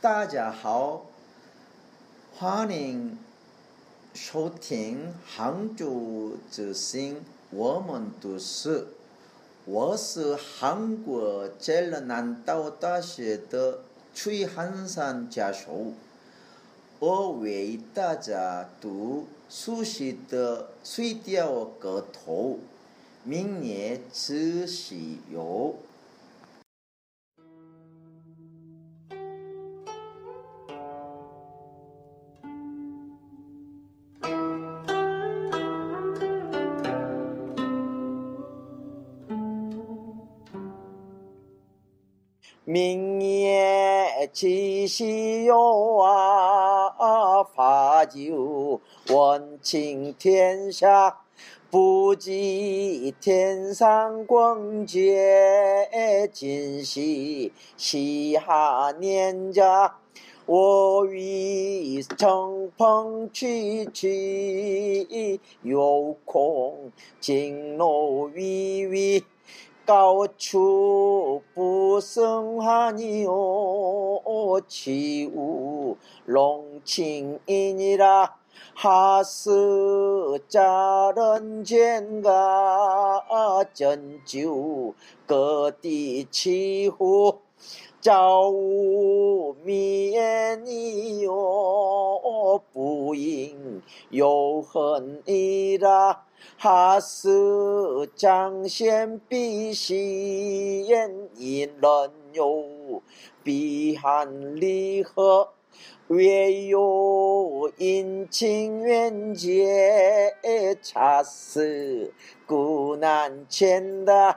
大家好，欢迎收听杭州之声，我们都是。我是韩国浙南道大学的崔汉山教授，我为大家读熟悉的《水调歌头》，明年仔细哟。明夜七夕哟啊，把酒问青天下，不及天上光洁，今夕西下年家，我与乘风去去，有空金楼微微。高处不 유성하니요 치우 롱칭이니라. 하스 자른 젠가 전주 거디 치후. 朝无眠，你哟不应有恨意啦。哈是彰显必喜宴，因人哟必含离合。月有阴晴圆缺，恰似古难全的。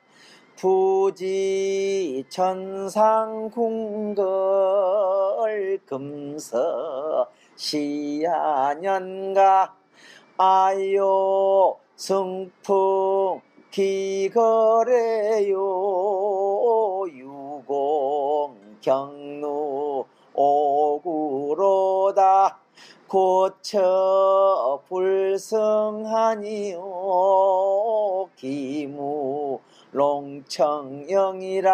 부지 천상궁걸 금서 시야년가 아요 승풍 기거래요. 유공 경로 오구로다 고쳐 불성하니요. 기무 롱청영이라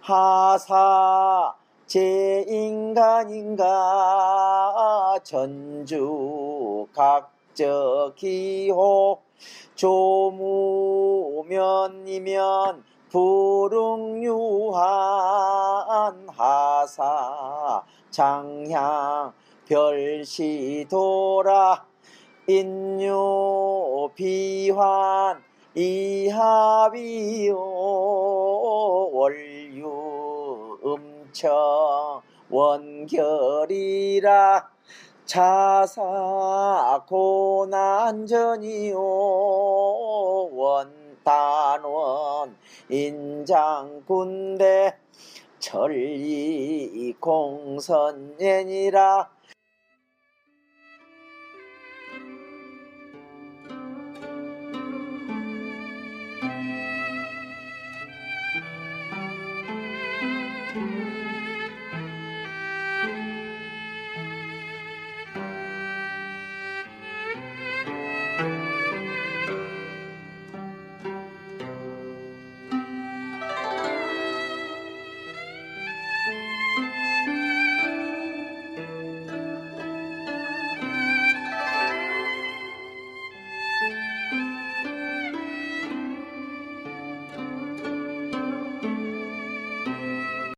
하사 제 인간인가? 전주 각저 기호 조무면이면 불응유한 하사 장향 별시도라 인유 비환 이합이요 월유 음청 원결이라 차사 고난전이요 원단원 인장군대 천리 공선년이라